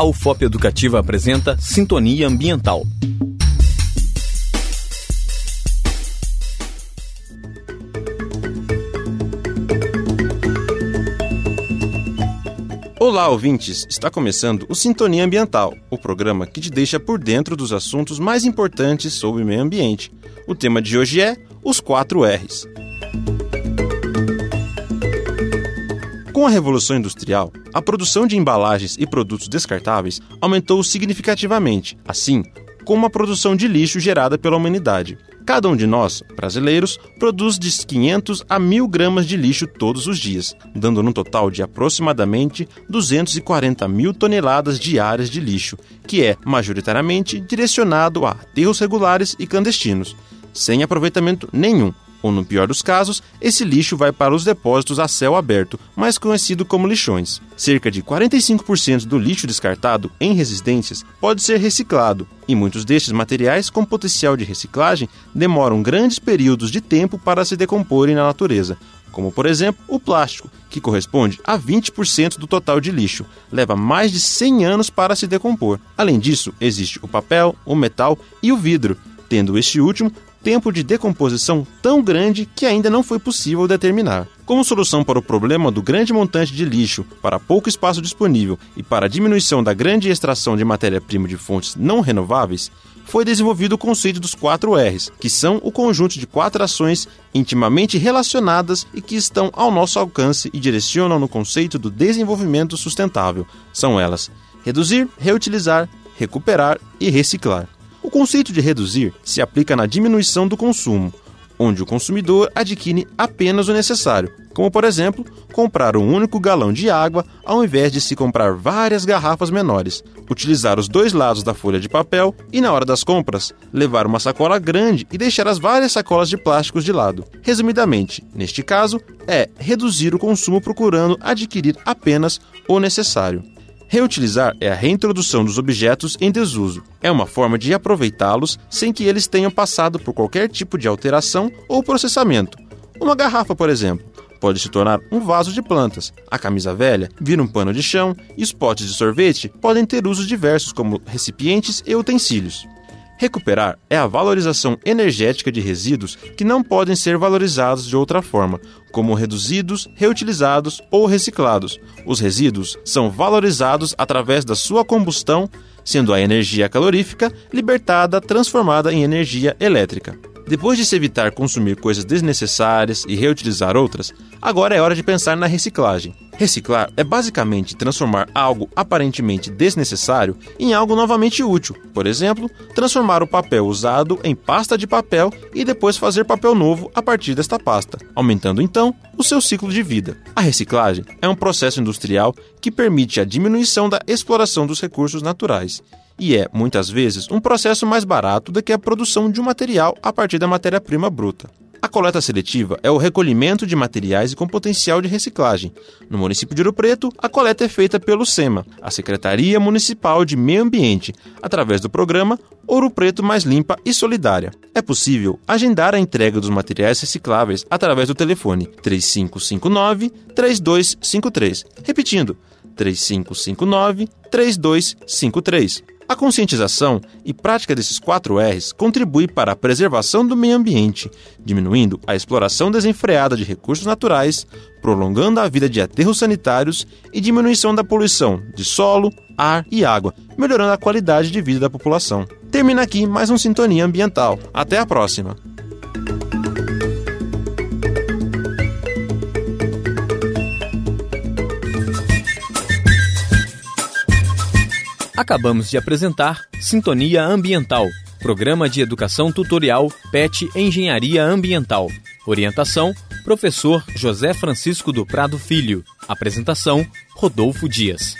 A UFOP Educativa apresenta Sintonia Ambiental. Olá, ouvintes! Está começando o Sintonia Ambiental, o programa que te deixa por dentro dos assuntos mais importantes sobre o meio ambiente. O tema de hoje é os 4 R's. Com a Revolução Industrial, a produção de embalagens e produtos descartáveis aumentou significativamente, assim como a produção de lixo gerada pela humanidade. Cada um de nós, brasileiros, produz de 500 a 1000 gramas de lixo todos os dias, dando um total de aproximadamente 240 mil toneladas diárias de lixo, que é majoritariamente direcionado a aterros regulares e clandestinos, sem aproveitamento nenhum, ou no pior dos casos, esse lixo vai para os depósitos a céu aberto, mais conhecido como lixões. Cerca de 45% do lixo descartado em residências pode ser reciclado, e muitos destes materiais com potencial de reciclagem demoram grandes períodos de tempo para se decomporem na natureza, como por exemplo o plástico, que corresponde a 20% do total de lixo, leva mais de 100 anos para se decompor. Além disso, existe o papel, o metal e o vidro, tendo este último tempo de decomposição tão grande que ainda não foi possível determinar. Como solução para o problema do grande montante de lixo, para pouco espaço disponível e para a diminuição da grande extração de matéria-prima de fontes não renováveis, foi desenvolvido o conceito dos 4 R's, que são o conjunto de quatro ações intimamente relacionadas e que estão ao nosso alcance e direcionam no conceito do desenvolvimento sustentável. São elas: reduzir, reutilizar, recuperar e reciclar. O conceito de reduzir se aplica na diminuição do consumo, onde o consumidor adquire apenas o necessário, como por exemplo, comprar um único galão de água ao invés de se comprar várias garrafas menores, utilizar os dois lados da folha de papel e, na hora das compras, levar uma sacola grande e deixar as várias sacolas de plásticos de lado. Resumidamente, neste caso, é reduzir o consumo procurando adquirir apenas o necessário. Reutilizar é a reintrodução dos objetos em desuso. É uma forma de aproveitá-los sem que eles tenham passado por qualquer tipo de alteração ou processamento. Uma garrafa, por exemplo, pode se tornar um vaso de plantas. A camisa velha vira um pano de chão e os potes de sorvete podem ter usos diversos como recipientes e utensílios. Recuperar é a valorização energética de resíduos que não podem ser valorizados de outra forma, como reduzidos, reutilizados ou reciclados. Os resíduos são valorizados através da sua combustão, sendo a energia calorífica libertada transformada em energia elétrica. Depois de se evitar consumir coisas desnecessárias e reutilizar outras, agora é hora de pensar na reciclagem. Reciclar é basicamente transformar algo aparentemente desnecessário em algo novamente útil. Por exemplo, transformar o papel usado em pasta de papel e depois fazer papel novo a partir desta pasta, aumentando então o seu ciclo de vida. A reciclagem é um processo industrial que permite a diminuição da exploração dos recursos naturais e é, muitas vezes, um processo mais barato do que a produção de um material a partir da matéria-prima bruta. A coleta seletiva é o recolhimento de materiais com potencial de reciclagem. No município de Ouro Preto, a coleta é feita pelo SEMA, a Secretaria Municipal de Meio Ambiente, através do programa Ouro Preto Mais Limpa e Solidária. É possível agendar a entrega dos materiais recicláveis através do telefone 3559 3253. Repetindo, 3559 3253. A conscientização e prática desses quatro R's contribui para a preservação do meio ambiente, diminuindo a exploração desenfreada de recursos naturais, prolongando a vida de aterros sanitários e diminuição da poluição de solo, ar e água, melhorando a qualidade de vida da população. Termina aqui mais um Sintonia Ambiental. Até a próxima! Acabamos de apresentar Sintonia Ambiental, programa de educação tutorial PET Engenharia Ambiental. Orientação: Professor José Francisco do Prado Filho. Apresentação: Rodolfo Dias.